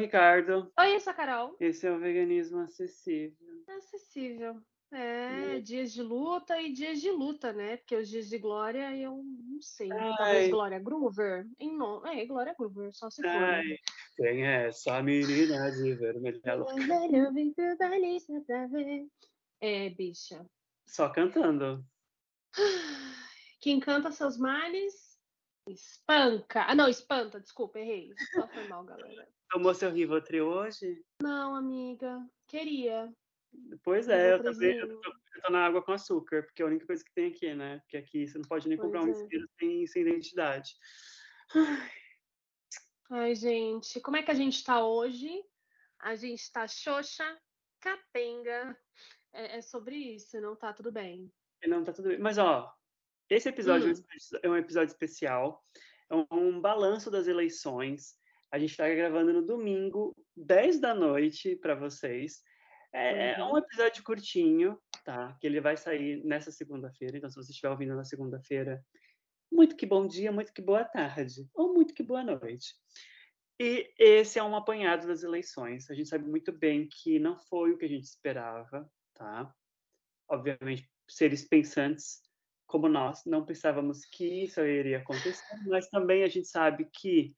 Ricardo. Oi, eu sou a Carol. Esse é o Veganismo Acessível. Acessível. É, é, dias de luta e dias de luta, né? Porque os dias de glória eu não sei. Ai. Talvez Glória Groover. Em no... É, Glória Groover, só se for. Né? Ai, quem é essa menina de vermelho? É, bicha. Só cantando. Quem canta seus males Espanca. Ah, não, espanta, desculpa, errei. Só foi mal, galera. Tomou seu Rivotril hoje? Não, amiga. Queria. Pois é, eu também eu tô, eu tô, na água com açúcar, porque é a única coisa que tem aqui, né? Porque aqui você não pode nem pois comprar um é. sem, sem identidade. Ai. Ai, gente, como é que a gente tá hoje? A gente tá xoxa, capenga. É, é sobre isso, não tá tudo bem. Não tá tudo bem. Mas, ó, esse episódio hum. é um episódio especial, é um balanço das eleições. A gente está gravando no domingo, 10 da noite, para vocês. É, é, um uhum. episódio curtinho, tá? Que ele vai sair nessa segunda-feira. Então, se você estiver ouvindo na segunda-feira, muito que bom dia, muito que boa tarde, ou muito que boa noite. E esse é um apanhado das eleições. A gente sabe muito bem que não foi o que a gente esperava, tá? Obviamente, seres pensantes como nós não pensávamos que isso iria acontecer, mas também a gente sabe que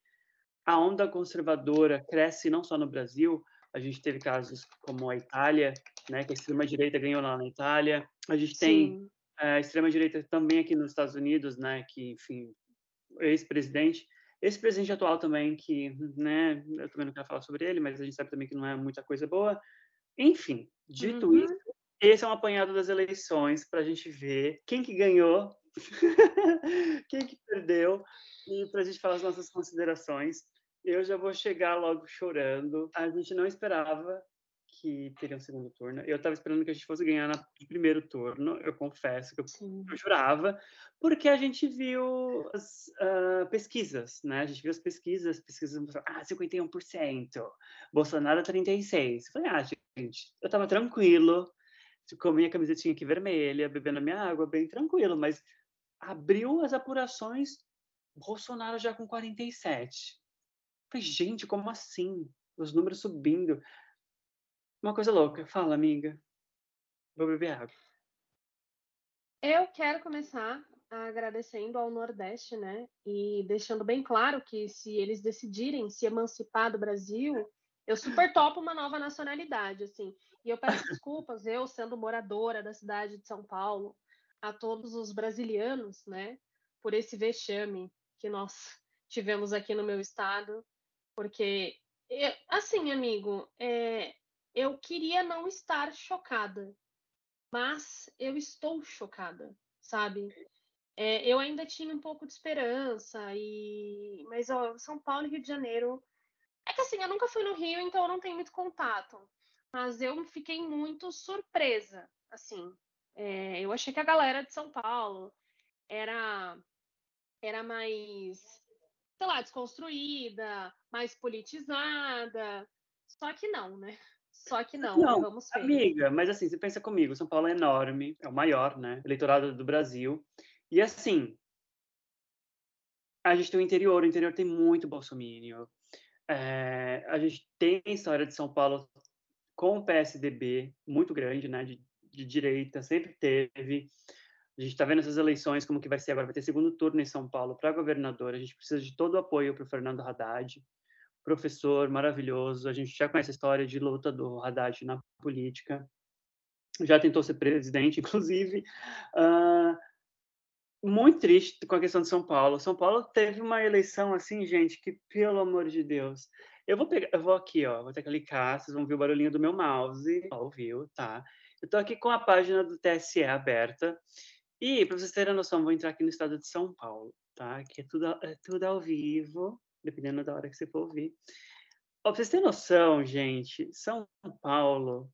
a onda conservadora cresce não só no Brasil, a gente teve casos como a Itália, né, que a extrema-direita ganhou lá na Itália, a gente tem eh, a extrema-direita também aqui nos Estados Unidos, né, que, enfim, ex-presidente, esse presidente atual também, que, né, eu também não quero falar sobre ele, mas a gente sabe também que não é muita coisa boa. Enfim, dito uhum. isso, esse é um apanhado das eleições para a gente ver quem que ganhou, quem que perdeu e para a gente falar as nossas considerações. Eu já vou chegar logo chorando. A gente não esperava que teria um segundo turno. Eu estava esperando que a gente fosse ganhar no primeiro turno, eu confesso que eu, eu jurava, porque a gente viu as uh, pesquisas, né? A gente viu as pesquisas, as pesquisas mostraram, ah, 51%, Bolsonaro 36%. Eu falei, ah, gente, eu estava tranquilo, com a minha camisetinha aqui vermelha, bebendo a minha água, bem tranquilo, mas abriu as apurações, Bolsonaro já com 47. Falei, gente, como assim? Os números subindo. Uma coisa louca. Fala, amiga. Vou beber água. Eu quero começar agradecendo ao Nordeste, né? E deixando bem claro que se eles decidirem se emancipar do Brasil, eu super topo uma nova nacionalidade, assim. E eu peço desculpas, eu sendo moradora da cidade de São Paulo, a todos os brasilianos, né, por esse vexame que nós tivemos aqui no meu estado, porque, assim, amigo, é, eu queria não estar chocada, mas eu estou chocada, sabe? É, eu ainda tinha um pouco de esperança, e mas ó, São Paulo e Rio de Janeiro. É que assim, eu nunca fui no Rio, então eu não tenho muito contato mas eu fiquei muito surpresa, assim. É, eu achei que a galera de São Paulo era era mais, sei lá, desconstruída, mais politizada. Só que não, né? Só que não, não vamos ver. Amiga, mas assim, você pensa comigo, São Paulo é enorme, é o maior, né? Eleitorado do Brasil. E assim, a gente tem o interior, o interior tem muito bolsomínio. É, a gente tem a história de São Paulo com o PSDB muito grande, né, de, de direita, sempre teve. A gente está vendo essas eleições, como que vai ser agora, vai ter segundo turno em São Paulo para governador, a gente precisa de todo o apoio para o Fernando Haddad, professor maravilhoso, a gente já conhece a história de luta do Haddad na política, já tentou ser presidente, inclusive. Uh, muito triste com a questão de São Paulo. São Paulo teve uma eleição assim, gente, que pelo amor de Deus, eu vou pegar, eu vou aqui, ó, vou que clicar, vocês vão ver o barulhinho do meu mouse. Ó, ouviu, tá? Eu tô aqui com a página do TSE aberta. E, para vocês terem noção, vou entrar aqui no estado de São Paulo, tá? Que é tudo, é tudo ao vivo, dependendo da hora que você for ouvir. Ó, pra vocês terem noção, gente, São Paulo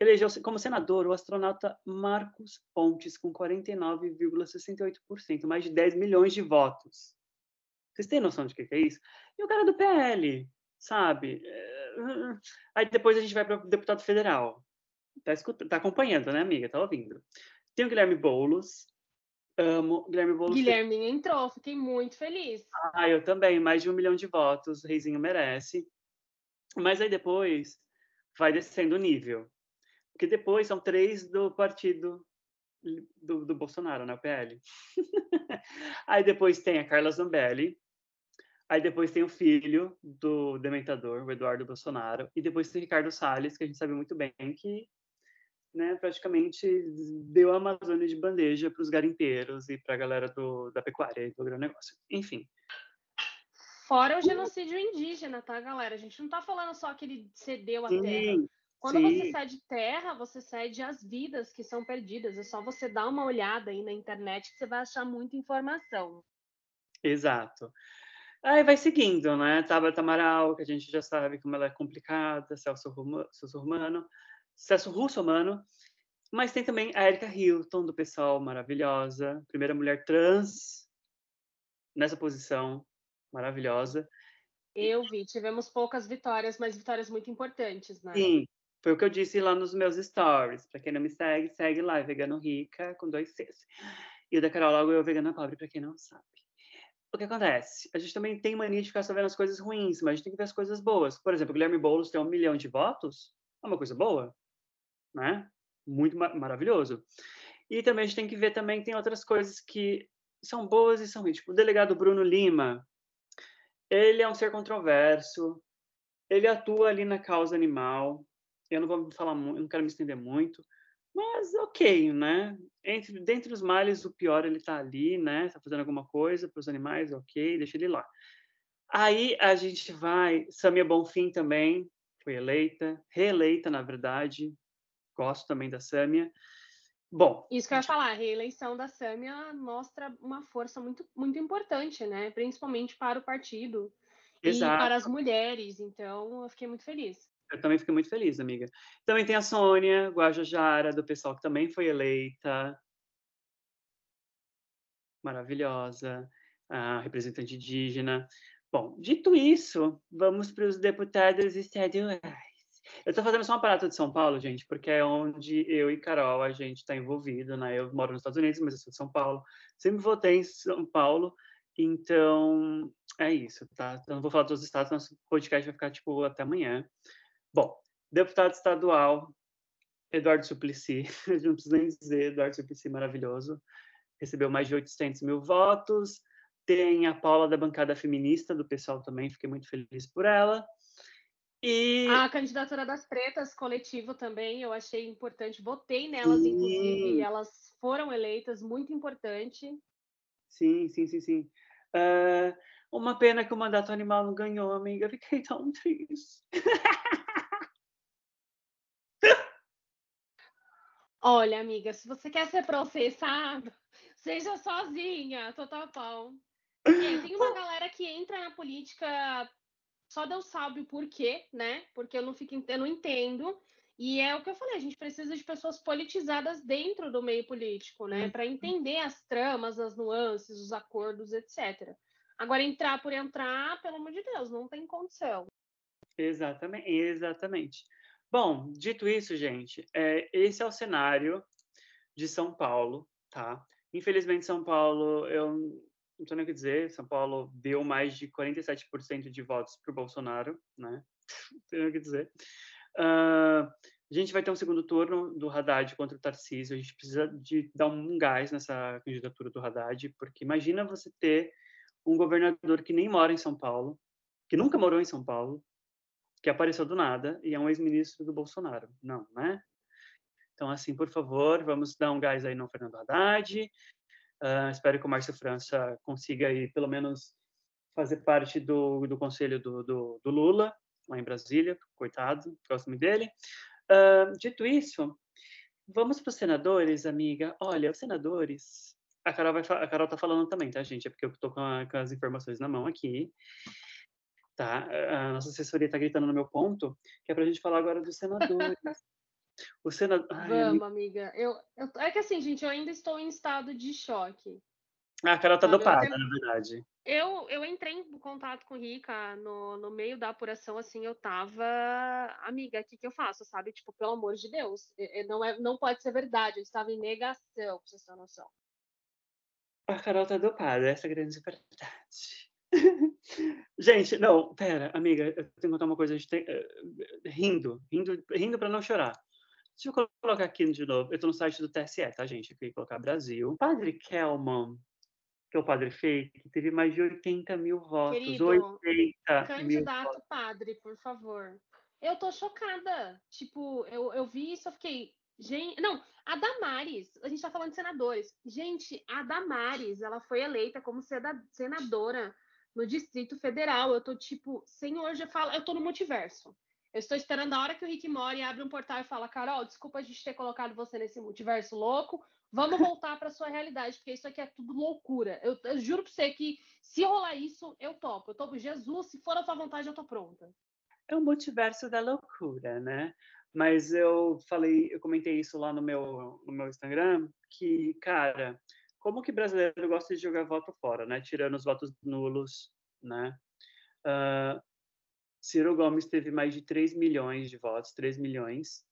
elegeu como senador o astronauta Marcos Pontes, com 49,68%, mais de 10 milhões de votos. Vocês têm noção de que, que é isso? E o cara do PL, sabe? É, aí depois a gente vai para o deputado federal. Tá, escutando, tá acompanhando, né, amiga? Tá ouvindo. Tem o Guilherme Boulos. Amo. Guilherme Boulos. Guilherme entrou, fiquei muito feliz. Ah, eu também. Mais de um milhão de votos. O Reizinho merece. Mas aí depois vai descendo o nível. Porque depois são três do partido do, do Bolsonaro, né? O PL. aí depois tem a Carla Zambelli. Aí depois tem o filho do dementador, o Eduardo Bolsonaro. E depois tem o Ricardo Salles, que a gente sabe muito bem que né, praticamente deu a Amazônia de bandeja para os garimpeiros e para a galera do, da pecuária e do agronegócio. Enfim. Fora o genocídio indígena, tá, galera? A gente não está falando só que ele cedeu a sim, terra. Quando sim. você cede terra, você cede as vidas que são perdidas. É só você dar uma olhada aí na internet que você vai achar muita informação. Exato. Aí vai seguindo, né? Tabata Amaral, que a gente já sabe como ela é complicada, Celso, Romano. Celso Russo, mano. Mas tem também a Erika Hilton, do pessoal maravilhosa. Primeira mulher trans nessa posição, maravilhosa. Eu vi, tivemos poucas vitórias, mas vitórias muito importantes, né? Sim, foi o que eu disse lá nos meus stories. Para quem não me segue, segue lá, Vegano Rica, com dois Cs. E o da Carol logo eu, Vegana Pobre, para quem não sabe. O que acontece? A gente também tem mania de ficar só vendo as coisas ruins, mas a gente tem que ver as coisas boas. Por exemplo, o Guilherme Boulos tem um milhão de votos, é uma coisa boa né? Muito ma maravilhoso. E também a gente tem que ver também tem outras coisas que são boas e são ruins. Tipo, o delegado Bruno Lima, ele é um ser controverso, ele atua ali na causa animal. Eu não vou falar muito, não quero me estender muito, mas ok, né? Entre, dentre os males, o pior ele tá ali, né? Tá fazendo alguma coisa para os animais, ok, deixa ele lá. Aí a gente vai, Samia Bonfim também foi eleita, reeleita, na verdade, gosto também da Sâmia. Bom. Isso que eu ia falar, a reeleição da Sâmia mostra uma força muito, muito importante, né? Principalmente para o partido Exato. e para as mulheres. Então, eu fiquei muito feliz. Eu também fiquei muito feliz, amiga. Também tem a Sônia Guajajara, do pessoal que também foi eleita. Maravilhosa, a representante indígena. Bom, dito isso, vamos para os deputados estaduais. Eu estou fazendo só uma parada de São Paulo, gente, porque é onde eu e Carol a gente está envolvido, né? Eu moro nos Estados Unidos, mas eu sou de São Paulo. Sempre votei em São Paulo, então é isso, tá? Eu não vou falar todos os estados, nosso podcast vai ficar tipo até amanhã. Bom, deputado estadual Eduardo Suplicy, não preciso nem dizer, Eduardo Suplicy maravilhoso, recebeu mais de 800 mil votos. Tem a Paula da bancada feminista do pessoal também, fiquei muito feliz por ela. E... A candidatura das pretas, coletivo também, eu achei importante. Votei nelas, sim. inclusive, e elas foram eleitas, muito importante. Sim, sim, sim, sim. Uh, uma pena que o mandato animal não ganhou, amiga. Fiquei tão triste. Olha, amiga, se você quer ser processado, seja sozinha, total pau. Tem uma galera que entra na política só Deus sabe o porquê, né? Porque eu não fico, eu não entendo. E é o que eu falei, a gente precisa de pessoas politizadas dentro do meio político, né? Para entender as tramas, as nuances, os acordos, etc. Agora, entrar por entrar, pelo amor de Deus, não tem condição. Exatamente, exatamente. Bom, dito isso, gente, é, esse é o cenário de São Paulo, tá? Infelizmente, São Paulo, eu não tenho o que dizer, São Paulo deu mais de 47% de votos para o Bolsonaro, né? Não tenho o que dizer. Uh, a gente vai ter um segundo turno do Haddad contra o Tarcísio. A gente precisa de dar um gás nessa candidatura do Haddad, porque imagina você ter um governador que nem mora em São Paulo, que nunca morou em São Paulo, que apareceu do nada e é um ex-ministro do Bolsonaro. Não, né? Então, assim, por favor, vamos dar um gás aí no Fernando Haddad. Uh, espero que o Márcio França consiga aí, pelo menos fazer parte do, do conselho do, do, do Lula, lá em Brasília, coitado, muito dele. Uh, dito isso, vamos para os senadores, amiga. Olha, os senadores. A Carol, vai, a Carol tá falando também, tá, gente? É porque eu estou com, com, as informações na mão aqui. Tá? A nossa assessoria está gritando no meu ponto, que é para a gente falar agora dos senadores. O senador. Vamos, amiga. Eu, eu, é que assim, gente, eu ainda estou em estado de choque. Ah, a Carol tá dopada, na verdade. Eu, eu entrei em contato com o Rica no, no meio da apuração, assim, eu tava. Amiga, o que, que eu faço, sabe? Tipo, pelo amor de Deus, não, é, não pode ser verdade, eu estava em negação, pra vocês terem noção. A Carol tá dopada, essa é a grande verdade. Gente, não, pera, amiga, eu tenho que contar uma coisa. A gente tem, uh, rindo, rindo, rindo para não chorar. Deixa eu colocar aqui de novo. Eu estou no site do TSE, tá, gente? Eu queria colocar Brasil. Padre Kelman, que é o padre fake, teve mais de 80 mil votos. Querido, 80 candidato votos. padre, por favor. Eu tô chocada. Tipo, eu, eu vi isso, eu fiquei. Gente, não, a Damares, a gente tá falando de senadores. Gente, a Damares, ela foi eleita como senadora no Distrito Federal. Eu tô tipo, senhor, já fala, eu tô no multiverso. Eu estou esperando a hora que o Rick Mori abre um portal e fala: Carol, desculpa a gente ter colocado você nesse multiverso louco. Vamos voltar para sua realidade, porque isso aqui é tudo loucura. Eu, eu juro para você que se rolar isso, eu topo. Eu topo Jesus, se for a tua vontade, eu tô pronta. É o multiverso da loucura, né? Mas eu falei, eu comentei isso lá no meu, no meu Instagram, que, cara, como que brasileiro gosta de jogar voto fora, né? Tirando os votos nulos, né? Uh, Ciro Gomes teve mais de 3 milhões de votos, 3 milhões.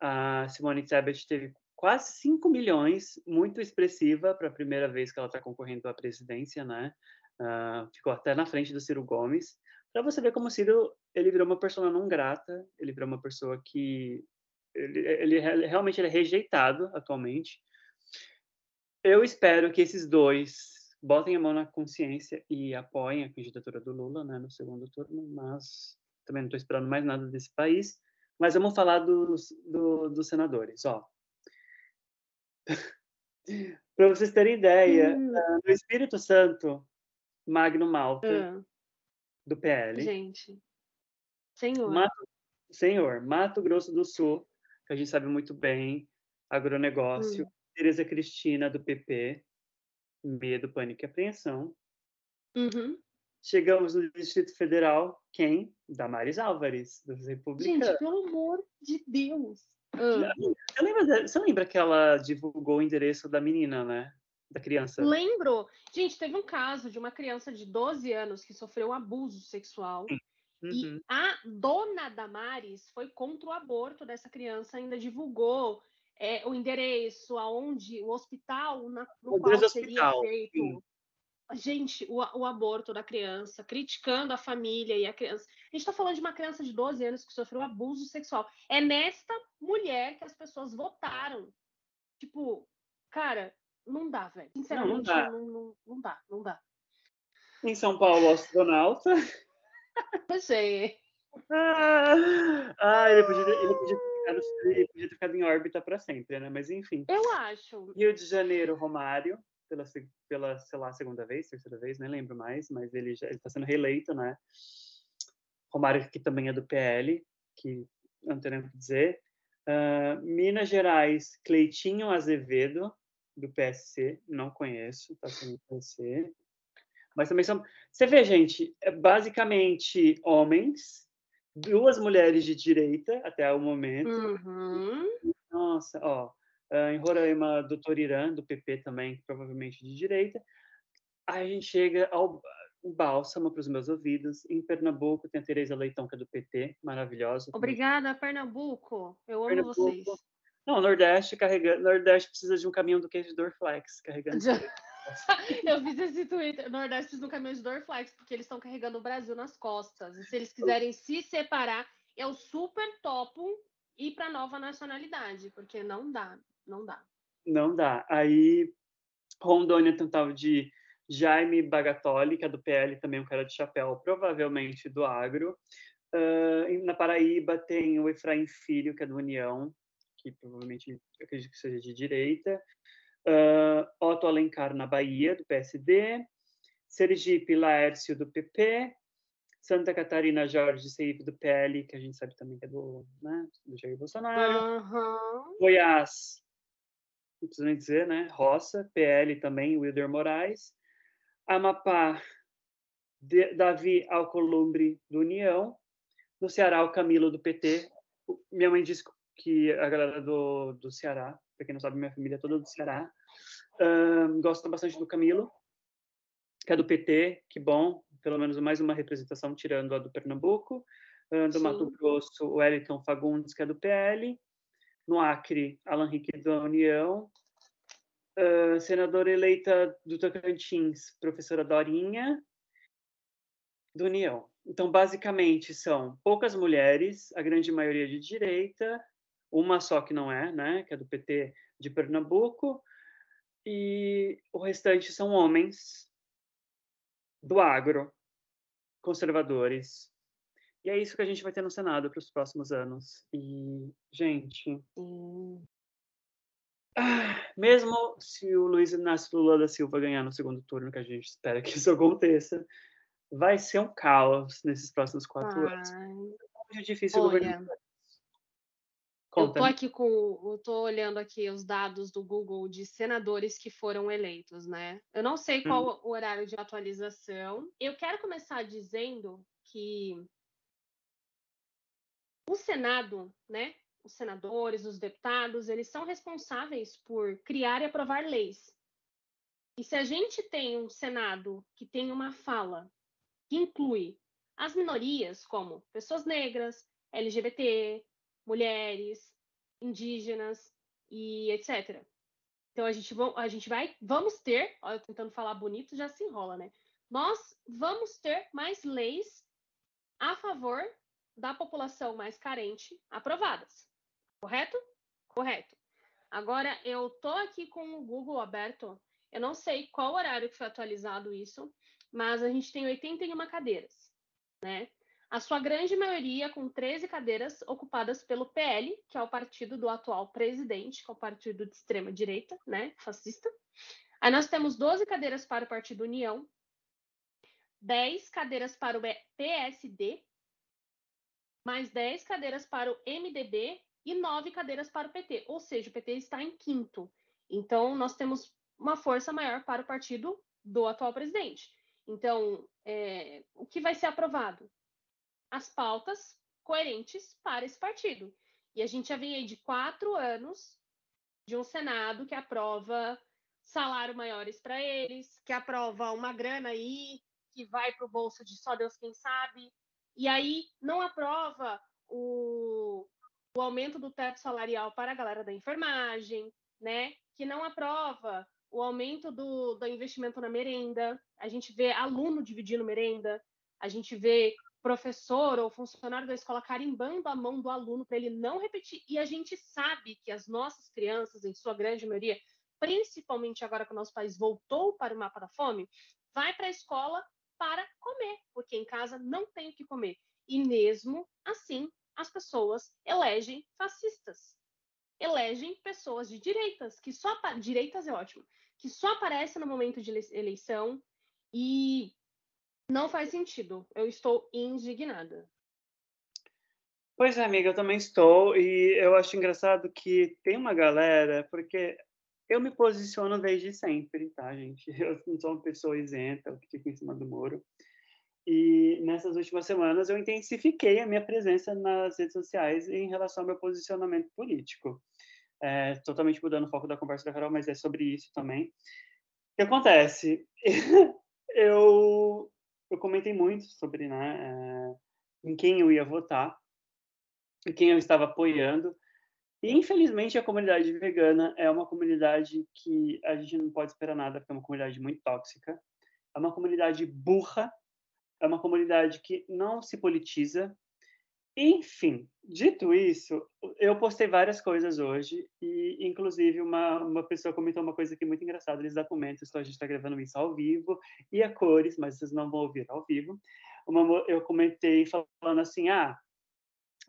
A Simone Tebet teve quase 5 milhões, muito expressiva para a primeira vez que ela está concorrendo à presidência, né? Uh, ficou até na frente do Ciro Gomes. Para você ver como o Ciro, ele virou uma pessoa não grata, ele virou uma pessoa que ele, ele realmente ele é rejeitado atualmente. Eu espero que esses dois botem a mão na consciência e apoiem a candidatura do Lula né, no segundo turno, mas também não estou esperando mais nada desse país. Mas vamos falar dos, do, dos senadores. Ó. Para vocês terem ideia, hum. uh, no Espírito Santo, Magno Malta, uh. do PL. Gente, senhor. Mato, senhor, Mato Grosso do Sul, que a gente sabe muito bem, agronegócio. Hum. Tereza Cristina, do PP medo, pânico e apreensão. Uhum. Chegamos no Distrito Federal, quem? Damares Álvares, dos Republicanos. Gente, pelo amor de Deus. Você, lembra, você lembra que ela divulgou o endereço da menina, né? Da criança? Lembro. Gente, teve um caso de uma criança de 12 anos que sofreu abuso sexual. Uhum. E a dona Damares foi contra o aborto dessa criança, ainda divulgou é, o endereço, aonde o hospital na, no qual seria feito. Sim. Gente, o, o, aborto da criança, criticando a família e a criança. A gente está falando de uma criança de 12 anos que sofreu abuso sexual. É nesta mulher que as pessoas votaram. Tipo, cara, não dá, velho. Sinceramente, não, não, dá. Não, não, não, dá, não dá. Em São Paulo, astronauta. É. Ah, ah ele podia, ele podia ficado, ele podia ter ficado em órbita para sempre, né? Mas enfim. Eu acho. Rio de Janeiro, Romário, pela, pela sei lá, segunda vez, terceira vez, nem lembro mais, mas ele já está sendo reeleito, né? Romário, que também é do PL, que não tenho o que dizer. Uh, Minas Gerais, Cleitinho Azevedo, do PSC, não conheço, está sendo PSC. Mas também são. Você vê, gente, é basicamente homens duas mulheres de direita até o momento. Uhum. Nossa, ó, ah, em Roraima, doutor Irã, do PP também, provavelmente de direita. Aí a gente chega ao um bálsamo para os meus ouvidos. Em Pernambuco tem a Tereza Leitão, que é do PT, maravilhosa. Obrigada, Pernambuco. Eu amo Pernambuco. vocês. Não, Nordeste carregando. Nordeste precisa de um caminhão do queijo Dorflex carregando. Eu fiz esse Twitter, Nordeste no caminhão de Dorflex, porque eles estão carregando o Brasil nas costas. E se eles quiserem se separar, eu super topo ir para nova nacionalidade, porque não dá, não dá. Não dá. Aí Rondônia tentava de Jaime Bagatoli, que é do PL, também um cara de chapéu, provavelmente do agro. Uh, na Paraíba tem o Efraim Filho, que é do União, que provavelmente acredito que seja de direita uh, Otto Alencar na Bahia, do PSD, Sergipe Laércio, do PP, Santa Catarina Jorge Seif, do PL, que a gente sabe também que é do, né, do Jair Bolsonaro, uhum. Goiás, não preciso nem dizer, né, Roça, PL também, Wilder Moraes, Amapá, de, Davi Alcolumbre, do União, no Ceará, o Camilo, do PT, minha mãe disse que a galera do, do Ceará para quem não sabe, minha família é toda do Ceará. Uh, gosto bastante do Camilo, que é do PT, que bom, pelo menos mais uma representação tirando a do Pernambuco. Uh, do Sim. Mato Grosso, o Wellington Fagundes, que é do PL. No Acre, Alan Henrique da União. Uh, senadora eleita do Tocantins, professora Dorinha. do União. Então, basicamente, são poucas mulheres, a grande maioria de direita, uma só que não é, né, que é do PT de Pernambuco, e o restante são homens do agro, conservadores. E é isso que a gente vai ter no Senado para os próximos anos. E, gente. Ah, mesmo se o Luiz Inácio Lula da Silva ganhar no segundo turno, que a gente espera que isso aconteça, vai ser um caos nesses próximos quatro Ai. anos. É difícil Olha, governar. Eu tô aqui com, eu tô olhando aqui os dados do Google de senadores que foram eleitos, né? Eu não sei qual hum. o horário de atualização. Eu quero começar dizendo que o Senado, né? Os senadores, os deputados, eles são responsáveis por criar e aprovar leis. E se a gente tem um Senado que tem uma fala que inclui as minorias, como pessoas negras, LGBT, mulheres, indígenas e etc. Então a gente, a gente vai, vamos ter, eu tentando falar bonito, já se enrola, né? Nós vamos ter mais leis a favor da população mais carente aprovadas. Correto? Correto. Agora eu tô aqui com o Google aberto. Eu não sei qual horário que foi atualizado isso, mas a gente tem 81 cadeiras, né? A sua grande maioria com 13 cadeiras ocupadas pelo PL, que é o partido do atual presidente, que é o partido de extrema direita, né, fascista. Aí nós temos 12 cadeiras para o Partido União, 10 cadeiras para o PSD, mais 10 cadeiras para o MDB e 9 cadeiras para o PT, ou seja, o PT está em quinto. Então, nós temos uma força maior para o partido do atual presidente. Então, é, o que vai ser aprovado? As pautas coerentes para esse partido. E a gente já vem aí de quatro anos de um Senado que aprova salário maiores para eles, que aprova uma grana aí que vai para o bolso de só Deus quem sabe, e aí não aprova o, o aumento do teto salarial para a galera da enfermagem, né? Que não aprova o aumento do, do investimento na merenda. A gente vê aluno dividindo merenda, a gente vê professor ou funcionário da escola carimbando a mão do aluno para ele não repetir. E a gente sabe que as nossas crianças, em sua grande maioria, principalmente agora que o nosso país voltou para o mapa da fome, vai para a escola para comer, porque em casa não tem o que comer. E mesmo assim, as pessoas elegem fascistas. Elegem pessoas de direitas, que só direitas é ótimo, que só aparecem no momento de eleição e não faz sentido. Eu estou indignada. Pois é, amiga, eu também estou. E eu acho engraçado que tem uma galera, porque eu me posiciono desde sempre, tá, gente? Eu não sou uma pessoa isenta, que fica em cima do muro. E nessas últimas semanas eu intensifiquei a minha presença nas redes sociais em relação ao meu posicionamento político. É, totalmente mudando o foco da conversa da Carol, mas é sobre isso também. O que acontece? eu eu comentei muito sobre né, é, em quem eu ia votar, em quem eu estava apoiando. E, infelizmente, a comunidade vegana é uma comunidade que a gente não pode esperar nada, porque é uma comunidade muito tóxica. É uma comunidade burra, é uma comunidade que não se politiza, enfim, dito isso, eu postei várias coisas hoje e, inclusive, uma, uma pessoa comentou uma coisa aqui muito engraçada. Eles documentos, então a gente está gravando isso ao vivo e a cores, mas vocês não vão ouvir ao vivo. Uma, eu comentei falando assim: ah,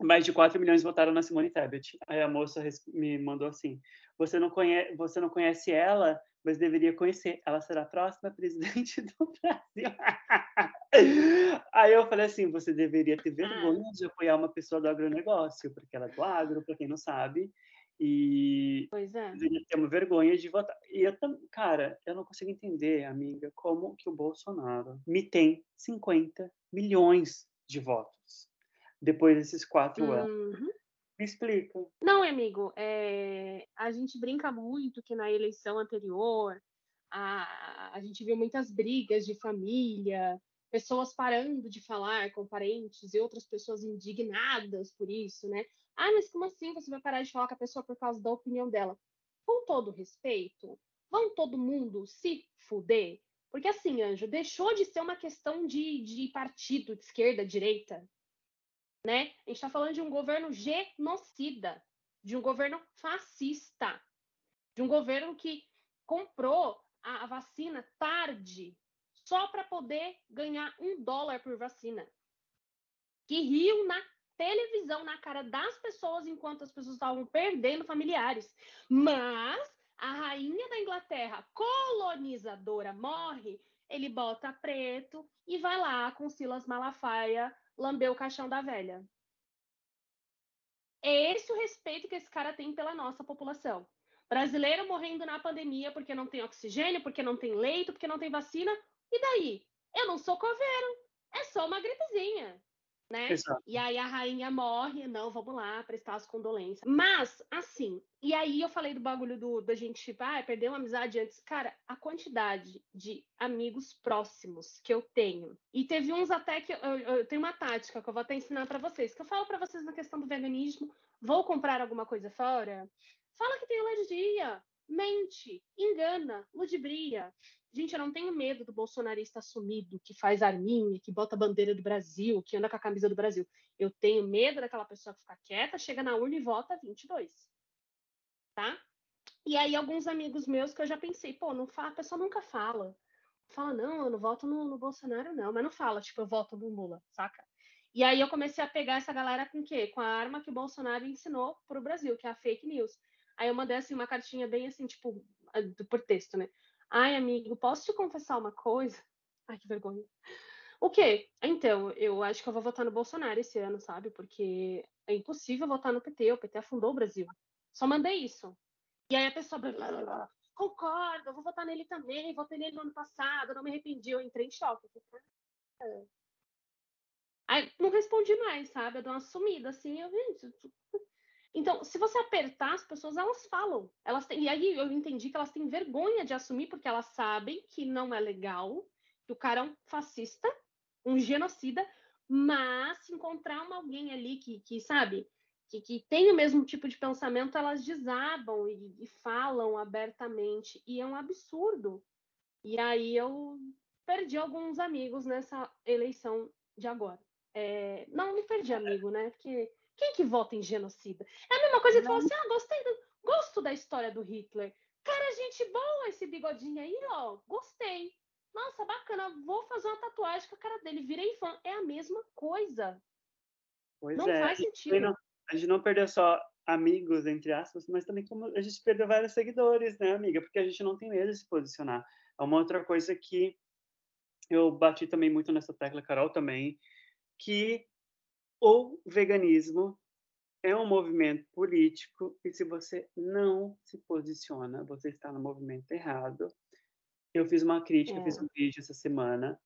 mais de 4 milhões votaram na Simone Tebet. Aí a moça me mandou assim: você não, conhece, você não conhece ela, mas deveria conhecer. Ela será a próxima presidente do Brasil. Aí eu falei assim: você deveria ter vergonha de apoiar uma pessoa do agronegócio, porque ela é do agro, para quem não sabe. E pois é. deveria ter uma vergonha de votar. E eu cara, eu não consigo entender, amiga, como que o Bolsonaro me tem 50 milhões de votos depois desses quatro uhum. anos. Me explica. Não, amigo, é... a gente brinca muito que na eleição anterior a, a gente viu muitas brigas de família, pessoas parando de falar com parentes e outras pessoas indignadas por isso, né? Ah, mas como assim você vai parar de falar com a pessoa por causa da opinião dela? Com todo respeito, vão todo mundo se fuder? Porque assim, Anjo, deixou de ser uma questão de, de partido, de esquerda, direita. Né? A gente está falando de um governo genocida, de um governo fascista, de um governo que comprou a, vacina tarde, só para poder ganhar um dólar por vacina. Que riu na televisão na cara das pessoas enquanto as pessoas estavam perdendo familiares. Mas a rainha da Inglaterra, colonizadora, morre, ele bota preto e vai lá com Silas Malafaia lamber o caixão da velha. É esse o respeito que esse cara tem pela nossa população. Brasileiro morrendo na pandemia porque não tem oxigênio, porque não tem leito, porque não tem vacina. E daí? Eu não sou coveiro. É só uma gripezinha né? Exato. E aí a rainha morre, não, vamos lá, prestar as condolências. Mas, assim, e aí eu falei do bagulho do, da gente, tipo, ah, perder uma amizade antes. Cara, a quantidade de amigos próximos que eu tenho. E teve uns até que eu, eu, eu tenho uma tática que eu vou até ensinar para vocês, que eu falo para vocês na questão do veganismo. Vou comprar alguma coisa fora? Fala que tem alergia, mente, engana, ludibria. Gente, eu não tenho medo do bolsonarista assumido, que faz arminha, que bota a bandeira do Brasil, que anda com a camisa do Brasil. Eu tenho medo daquela pessoa que fica quieta, chega na urna e vota 22. Tá? E aí, alguns amigos meus que eu já pensei, pô, não fala, a pessoa nunca fala. Fala, não, eu não voto no, no Bolsonaro, não. Mas não fala, tipo, eu voto no Lula, saca? E aí eu comecei a pegar essa galera com o quê? Com a arma que o Bolsonaro ensinou pro Brasil, que é a fake news. Aí eu mandei assim uma cartinha bem assim, tipo, por texto, né? Ai, amigo, posso te confessar uma coisa? Ai, que vergonha. O quê? Então, eu acho que eu vou votar no Bolsonaro esse ano, sabe? Porque é impossível votar no PT, o PT afundou o Brasil. Só mandei isso. E aí a pessoa, blá, blá, blá, concordo, eu vou votar nele também, votei nele no ano passado, não me arrependi, eu entrei em choque. Aí não respondi mais, sabe? Eu dou uma sumida, assim, eu, gente, então, se você apertar as pessoas, elas falam. Elas têm, e aí eu entendi que elas têm vergonha de assumir, porque elas sabem que não é legal, que o cara é um fascista, um genocida, mas se encontrar uma, alguém ali que, que sabe, que, que, tem o mesmo tipo de pensamento, elas desabam e, e, falam abertamente. E é um absurdo. E aí eu perdi alguns amigos nessa eleição de agora. É, não, não perdi amigo, né? Porque quem que vota em genocida? É a mesma coisa que falar assim: ah, gostei do, gosto da história do Hitler. Cara, gente boa esse bigodinho aí, ó. Gostei. Nossa, bacana. Vou fazer uma tatuagem com a cara dele. Virei fã. É a mesma coisa. Pois não é. faz sentido. Não, a gente não perdeu só amigos, entre aspas, mas também como a gente perdeu vários seguidores, né, amiga? Porque a gente não tem medo de se posicionar. É uma outra coisa que eu bati também muito nessa tecla, Carol também, que o veganismo é um movimento político e se você não se posiciona, você está no movimento errado. Eu fiz uma crítica, é. fiz um vídeo essa semana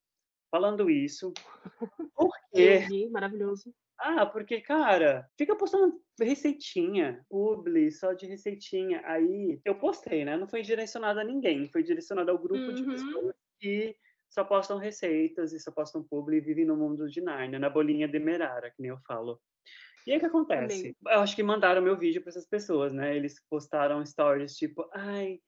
falando isso. Por quê? Maravilhoso. Ah, porque, cara, fica postando receitinha, publi, só de receitinha. Aí eu postei, né? Não foi direcionado a ninguém, foi direcionado ao grupo uhum. de pessoas que só postam receitas e só postam publi e vivem no mundo de Narnia, na bolinha de Merara, que nem eu falo. E aí o que acontece? Eu acho que mandaram meu vídeo para essas pessoas, né? Eles postaram stories tipo, ai,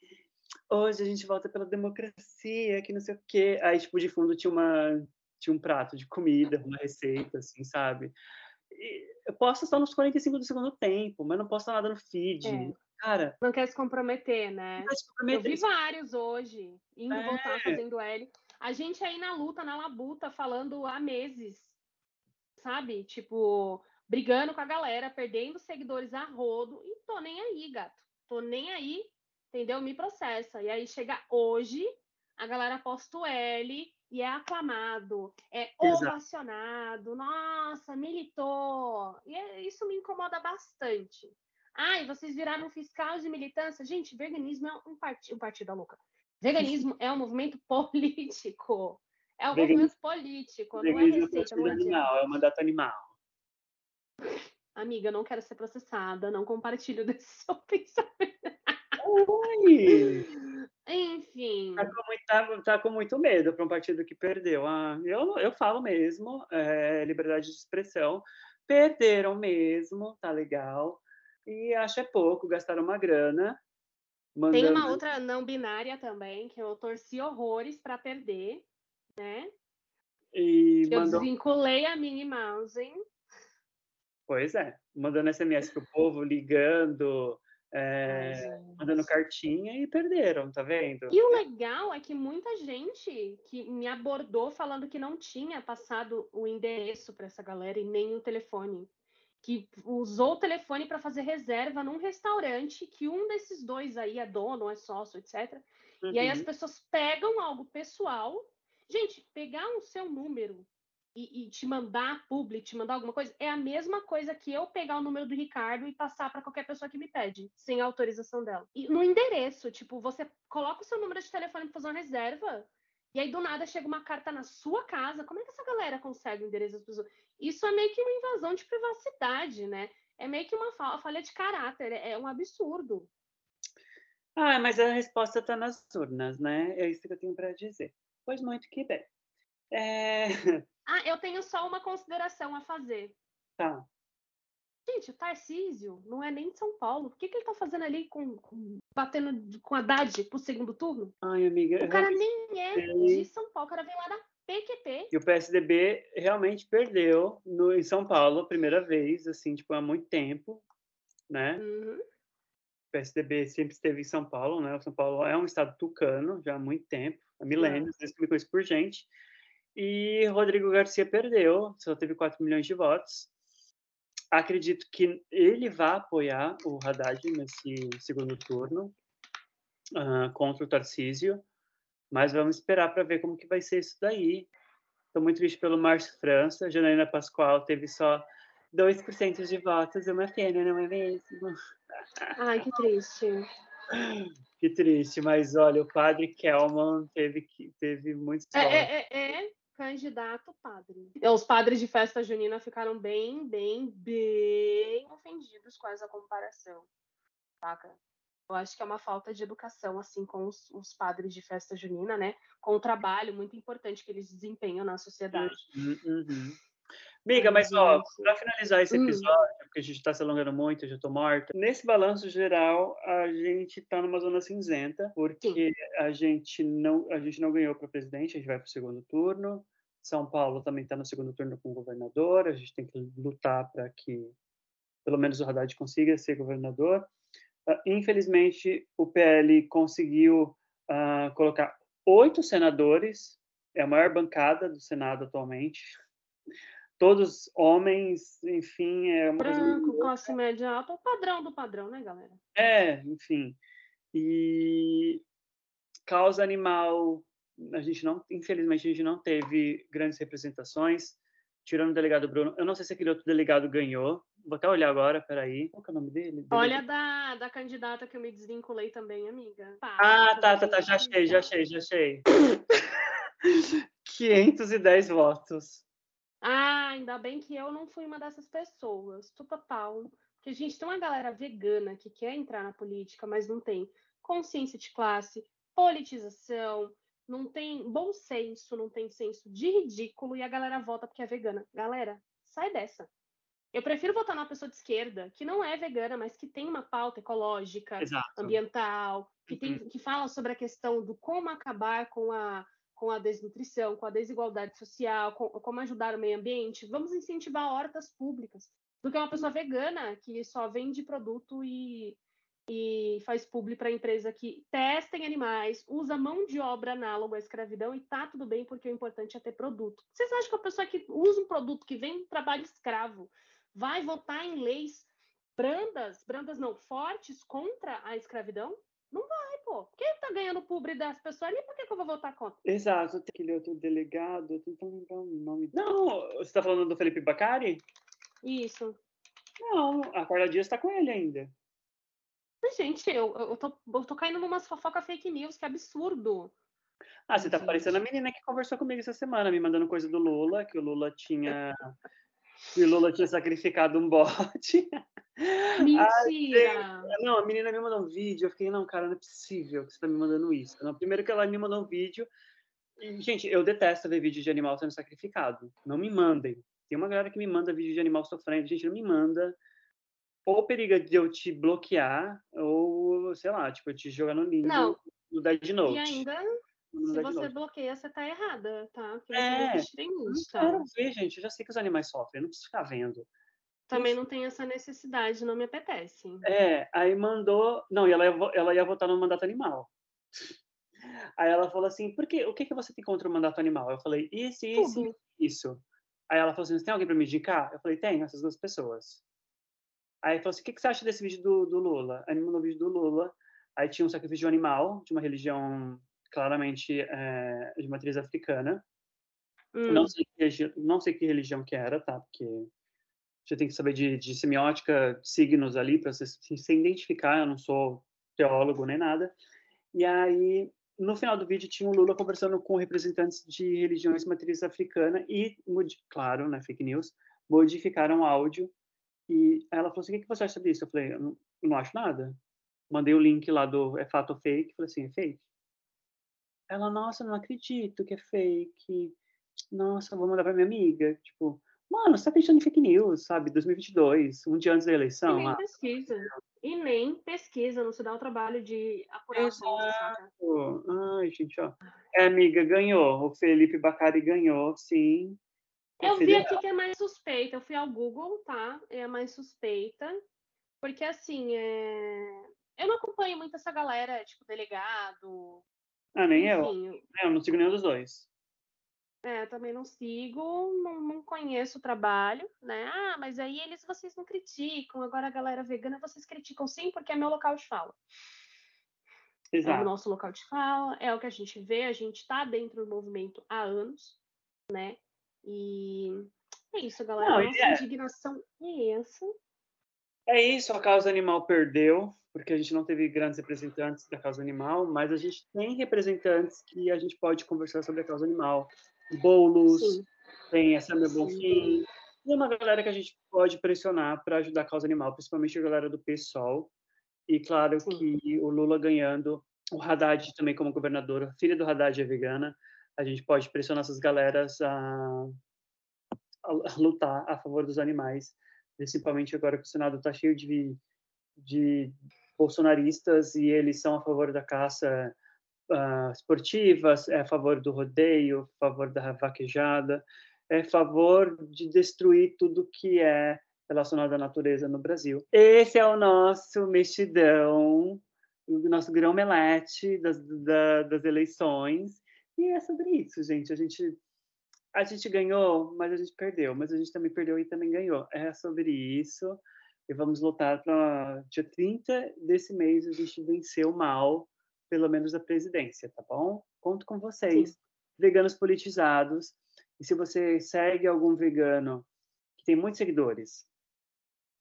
hoje a gente volta pela democracia, que não sei o quê. Aí, tipo, de fundo tinha uma tinha um prato de comida, uma receita, assim, sabe? E eu posto só nos 45 do segundo tempo, mas não posto nada no feed. É. Cara. Não quer se comprometer, né? Não quer se comprometer. Eu vi vários hoje, indo é. voltar fazendo L. A gente aí na luta, na labuta, falando há meses, sabe? Tipo, brigando com a galera, perdendo seguidores a rodo, e tô nem aí, gato. Tô nem aí, entendeu? Me processa. E aí chega hoje, a galera posta o L e é aclamado, é ovacionado, nossa, militou. E é, isso me incomoda bastante. Ai, vocês viraram fiscal de militância. Gente, veganismo é um, part... um partido louca. Veganismo é um movimento político. É um Veganismo. movimento político, não é receita. É animal, é um mandato animal. Amiga, eu não quero ser processada, não compartilho desse seu pensamento. Oi! Enfim. Tá com, muito, tá, tá com muito medo para um partido que perdeu. Ah, eu, eu falo mesmo, é, liberdade de expressão. Perderam mesmo, tá legal. E acho é pouco, gastaram uma grana Mandando... Tem uma outra não binária também, que eu torci horrores para perder, né? E Eu mandou... desvinculei a Minnie Mouse. Pois é, mandando SMS pro povo, ligando, é, Ai, mandando cartinha e perderam, tá vendo? E o legal é que muita gente que me abordou falando que não tinha passado o endereço para essa galera e nem o telefone. Que usou o telefone para fazer reserva num restaurante que um desses dois aí é dono, é sócio, etc. E aí as Uhum. pessoas pegam algo pessoal. Gente, pegar o seu número e, e te mandar publi, te mandar alguma coisa, é a mesma coisa que eu pegar o número do Ricardo e passar para qualquer pessoa que me pede, sem a autorização dela. E no endereço, tipo, você coloca o seu número de telefone para fazer uma reserva, e aí do nada chega uma carta na sua casa. Como é que essa galera consegue o endereço das pessoas? Isso é meio que uma invasão de privacidade, né? É meio que uma fa- falha de caráter, é é um absurdo. Ah, mas a resposta está nas urnas, né? É isso que eu tenho para dizer. Pois muito que bem. É... Ah, eu tenho só uma consideração a fazer. Tá. Gente, o Tarcísio não é nem de São Paulo. O que, que ele tá fazendo ali com, com- batendo com a Haddad pro segundo turno? Ai, amiga, O cara nem é de São Paulo, o cara vem lá da PQP. E o PSDB realmente perdeu no, em São Paulo a primeira vez, assim, tipo, há muito tempo, né? Uhum. O PSDB sempre esteve em São Paulo, né? O São Paulo é um estado tucano já há muito tempo, há milênios, desde que me conheço por gente. E Rodrigo Garcia perdeu, só teve 4 milhões de votos. Acredito que ele vai apoiar o Haddad nesse segundo turno ah, contra o Tarcísio, mas vamos esperar para ver como que vai ser isso daí. Estou muito triste pelo Márcio França. Janaína Pascoal teve só 2% de votos, é uma pena, não é mesmo? Ai, que triste. Que triste, mas olha, o padre Kelman teve, que- teve muitos É, votos. é, é, é candidato padre. Os padres de festa junina ficaram bem, bem, bem ofendidos com essa comparação. Saca? Eu acho que é uma falta de educação, assim, com os, os padres de festa junina, né? Com o trabalho muito importante que eles desempenham na sociedade. Uhum, uhum. Amiga, Ai, mas ó, para finalizar esse Hum. episódio, porque a gente está se alongando muito, eu já estou morta. Nesse balanço geral, a gente está numa zona cinzenta, porque a gente não a gente não ganhou para presidente, a gente vai para o segundo turno. São Paulo também está no segundo turno com o governador, a gente tem que lutar para que pelo menos o Haddad consiga ser governador. Ah, infelizmente, o PL conseguiu ah, colocar oito senadores, é a maior bancada do Senado atualmente. Todos homens, enfim, é uma Branco, classe média alta, o padrão do padrão, né, galera? é, enfim. E causa animal, a gente não, infelizmente, a gente não teve grandes representações, tirando o delegado Bruno. Eu não sei se aquele outro delegado ganhou. Vou até olhar agora, peraí. Qual que é o nome dele? Olha da, da candidata que eu me desvinculei também, amiga. Ah, tá, tá, tá, já achei, já achei, já achei. 510 votos. Ah, ainda bem que eu não fui uma dessas pessoas. Tupa pau. Porque, gente, tem uma galera vegana que quer entrar na política, mas não tem consciência de classe, politização, não tem bom senso, não tem senso de ridículo e a galera vota porque é vegana. Galera, sai dessa. Eu prefiro votar numa pessoa de esquerda que não é vegana, mas que tem uma pauta ecológica, Exato. ambiental, que, tem, que fala sobre a questão do como acabar com a, com a desnutrição, com a desigualdade social, com, como ajudar o meio ambiente. Vamos incentivar hortas públicas. Do que uma pessoa vegana que só vende produto e, e faz publi para empresa que testa em animais, usa mão de obra análoga à escravidão e tá tudo bem porque o importante é ter produto. Vocês acham que a pessoa que usa um produto que vem do trabalho escravo vai votar em leis brandas, brandas não, fortes contra a escravidão? Não vai, pô. Quem tá ganhando publi das pessoas ali, por que, que eu vou votar contra? Exato, tem aquele outro delegado, tô tentando lembrar o nome. Não, você está falando do Felipe Bacari? Isso. Não, a Carla Dias está com ele ainda. Mas, gente, eu, eu, tô, eu tô caindo numas fofoca fake news, que absurdo. Ah, você tá Gente. parecendo a menina que conversou comigo essa semana, me mandando coisa do Lula, que o Lula tinha. Que Lula tinha sacrificado um bote. Mentira! Não, a menina me mandou um vídeo, eu fiquei, não, cara, não é possível que você tá me mandando isso. Não, primeiro que ela me mandou um vídeo. E, gente, eu detesto ver vídeo de animal sendo sacrificado. Não me mandem. Tem uma galera que me manda vídeo de animal sofrendo. Gente, não me manda. ou periga de eu te bloquear, ou, sei lá, tipo, eu te jogar no Não. no Dead Note. E ainda, se você bloqueia, você tá errada, tá? Porque É, não Eu não nisso, tá? quero ver, gente. Eu já sei que os animais sofrem, eu não preciso ficar vendo. Também não tem essa necessidade, não me apetece. É, aí mandou. Não, e ela ia, ela ia votar no mandato animal. Aí ela falou assim: Por que, o que, que você tem contra o mandato animal? Eu falei: Isso, isso, Tudo. isso. Aí ela falou assim: Você tem alguém para me indicar? Eu falei: Tenho, essas duas pessoas. Aí falou assim: O que, que você acha desse vídeo do, do Lula? Aí mandou o vídeo do Lula. Aí tinha um sacrifício de um animal, de uma religião claramente é, de matriz africana. Hum, Não sei, que, não sei que religião que era, tá? Porque você tem que saber de, de semiótica, signos ali, para você se, se identificar. Eu não sou teólogo nem nada. E aí, no final do vídeo, tinha o Lula conversando com representantes de religiões de matriz africana e, claro, né, fake news, modificaram o áudio. E ela falou assim: O que que você acha disso? Eu falei: Eu não, eu não acho nada. Mandei o link lá do É Fato ou Fake. Falei assim: É fake? Ela, nossa, não acredito que é fake. Nossa, vou mandar pra minha amiga. Tipo, mano, você tá acreditando em fake news, sabe? 2022, um dia antes da e eleição. nem Ah, pesquisa. E nem pesquisa, não se dá o trabalho de apurar saca? pô, ai, gente, ó. É, amiga, ganhou. O Felipe Bacari ganhou, sim. Eu vi aqui que é mais suspeita. Eu fui ao Google, tá? É a mais suspeita. Porque, assim, é... eu não acompanho muito essa galera, tipo, delegado. Ah, nem eu. Enfim, Eu não sigo nenhum dos dois. é, eu também não sigo, não, não conheço o trabalho, né? Ah, mas aí eles vocês não criticam. Agora a galera vegana vocês criticam sim, porque é meu local de fala. É o Exato. nosso local de fala, é o que a gente vê, a gente tá dentro do movimento há anos, né? E é isso, galera. Não, Nossa é. indignação é essa. É isso, a causa animal perdeu, porque a gente não teve grandes representantes da causa animal, mas a gente tem representantes que a gente pode conversar sobre a causa animal. Boulos, Sim. tem a Samia Sim. Bonfim, e uma galera que a gente pode pressionar para ajudar a causa animal, principalmente a galera do PSOL. E claro Sim. que o Lula ganhando, o Haddad também como governador, a filha do Haddad é vegana, a gente pode pressionar essas galeras a, a lutar a favor dos animais, principalmente agora que o Senado está cheio de, de bolsonaristas e eles são a favor da caça ah, esportiva, é a favor do rodeio, a favor da vaquejada, é a favor de destruir tudo que é relacionado à natureza no Brasil. Esse é o nosso mexidão, o nosso grão-melete das, da- das eleições. E é sobre isso, gente. A gente a gente ganhou, mas a gente perdeu. Mas a gente também perdeu e também ganhou. É sobre isso. E vamos lutar para dia 30 desse mês a gente vencer o mal, pelo menos a presidência, tá bom? Conto com vocês. Veganos politizados. E se você segue algum vegano que tem muitos seguidores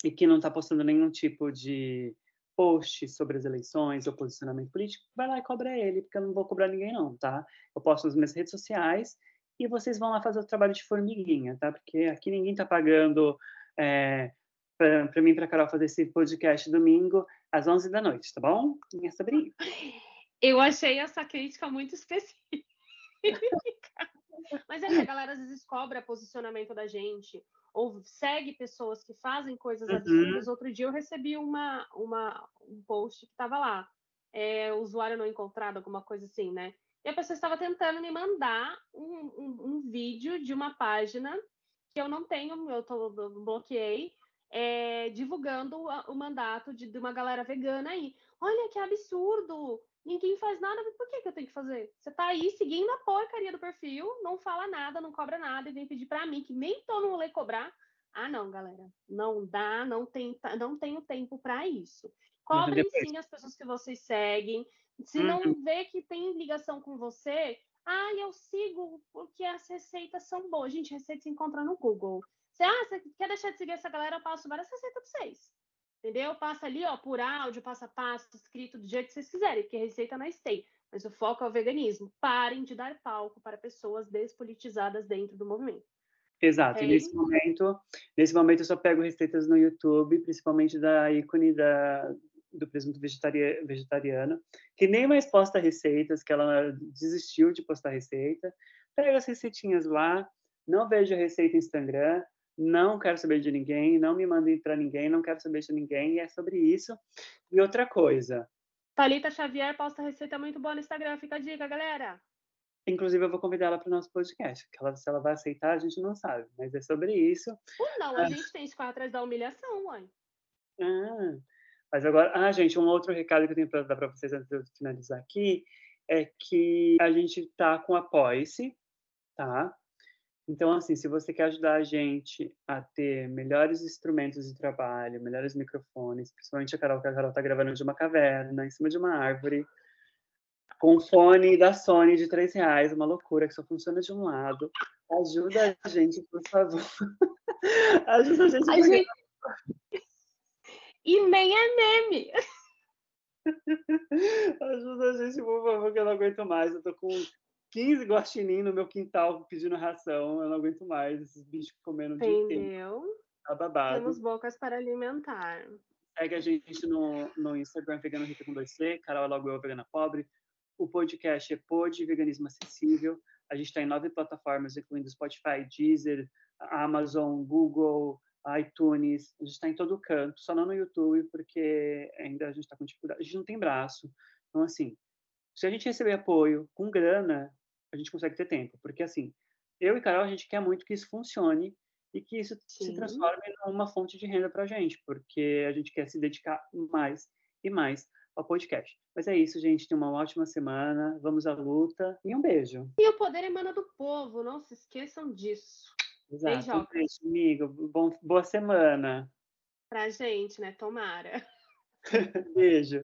e que não está postando nenhum tipo de post sobre as eleições ou posicionamento político, vai lá e cobra ele, porque eu não vou cobrar ninguém não, tá? Eu posto nas minhas redes sociais e vocês vão lá fazer o trabalho de formiguinha, tá? Porque aqui ninguém tá pagando é, para mim e para Carol fazer esse podcast domingo às 11 da noite, tá bom? E é sobre isso. Eu achei essa crítica muito específica. Mas é que a galera às vezes cobra posicionamento da gente, ou segue pessoas que fazem coisas Uhum. absurdas. Outro dia eu recebi uma, uma, um post que estava lá, é, usuário não encontrado, alguma coisa assim, né? E a pessoa estava tentando me mandar um, um, um vídeo de uma página que eu não tenho, eu, tô, eu bloqueei, é, divulgando o mandato de, de uma galera vegana aí. Olha que absurdo! Ninguém faz nada, por que, que eu tenho que fazer? Você tá aí seguindo a porcaria do perfil, não fala nada, não cobra nada e vem pedir pra mim, que nem tô no rolê cobrar. Ah, não, galera. Não dá, não, tem, não tenho tempo pra isso. Cobrem sim as pessoas que vocês seguem. Se não vê que tem ligação com você, ah, eu sigo porque as receitas são boas. Gente, receita se encontra no Google. Você, ah, você quer deixar de seguir essa galera? Eu passo várias receitas pra vocês. Entendeu? Passa ali, ó, por áudio, passo a passo, escrito do jeito que vocês quiserem, porque receita nós tem. Mas o foco é o veganismo. Parem de dar palco para pessoas despolitizadas dentro do movimento. Exato. Ok. nesse momento, nesse momento eu só pego receitas no YouTube, principalmente da ícone da, do presunto vegetaria- vegetariano, que nem mais posta receitas, que ela desistiu de postar receita. Pego as receitinhas lá, não vejo a receita no Instagram, Não quero saber de ninguém, não me mandem para ninguém, não quero saber de ninguém, e é sobre isso. E outra coisa. Thalita Xavier posta receita muito boa no Instagram, fica a dica, galera. Inclusive, eu vou convidar ela para o nosso podcast. Que ela, se ela vai aceitar, a gente não sabe, mas é sobre isso. Ou não, a ah. gente tem que ficar atrás da humilhação, mãe. Ah, mas agora, ah, gente, um outro recado que eu tenho para dar para vocês antes de eu finalizar aqui é que a gente está com a Poice, tá? Então, assim, se você quer ajudar a gente a ter melhores instrumentos de trabalho, melhores microfones, principalmente a Carol, que a Carol está gravando de uma caverna, em cima de uma árvore, com fone da Sony de 3 reais, uma loucura que só funciona de um lado. Ajuda a gente, por favor. Ajuda a gente. A gente... E nem é meme. Ajuda a gente, por favor, que eu não aguento mais. Eu tô com 15 guaxinim no meu quintal pedindo ração. Eu não aguento mais esses bichos comendo de Entendeu? Tá babado. Temos bocas para alimentar. Segue a gente no, no Instagram, Vegano Rica com 2C, Carol Logo Eu, Vegana Pobre. O podcast é Pod Veganismo Acessível. A gente está em nove plataformas, incluindo Spotify, Deezer, Amazon, Google, iTunes. A gente está em todo canto, só não no YouTube, porque ainda a gente está com dificuldade. A gente não tem braço. Então, assim, se a gente receber apoio com grana, a gente consegue ter tempo. Porque, assim, eu e Carol, a gente quer muito que isso funcione e que isso Sim. se transforme em uma fonte de renda para a gente, porque a gente quer se dedicar mais e mais ao podcast. Mas é isso, gente. Tenha uma ótima semana. Vamos à luta e um beijo. E o poder emana do povo, não se esqueçam disso. Exato. Um beijo, amigo. Bom, boa semana. Pra gente, né? Tomara. beijo.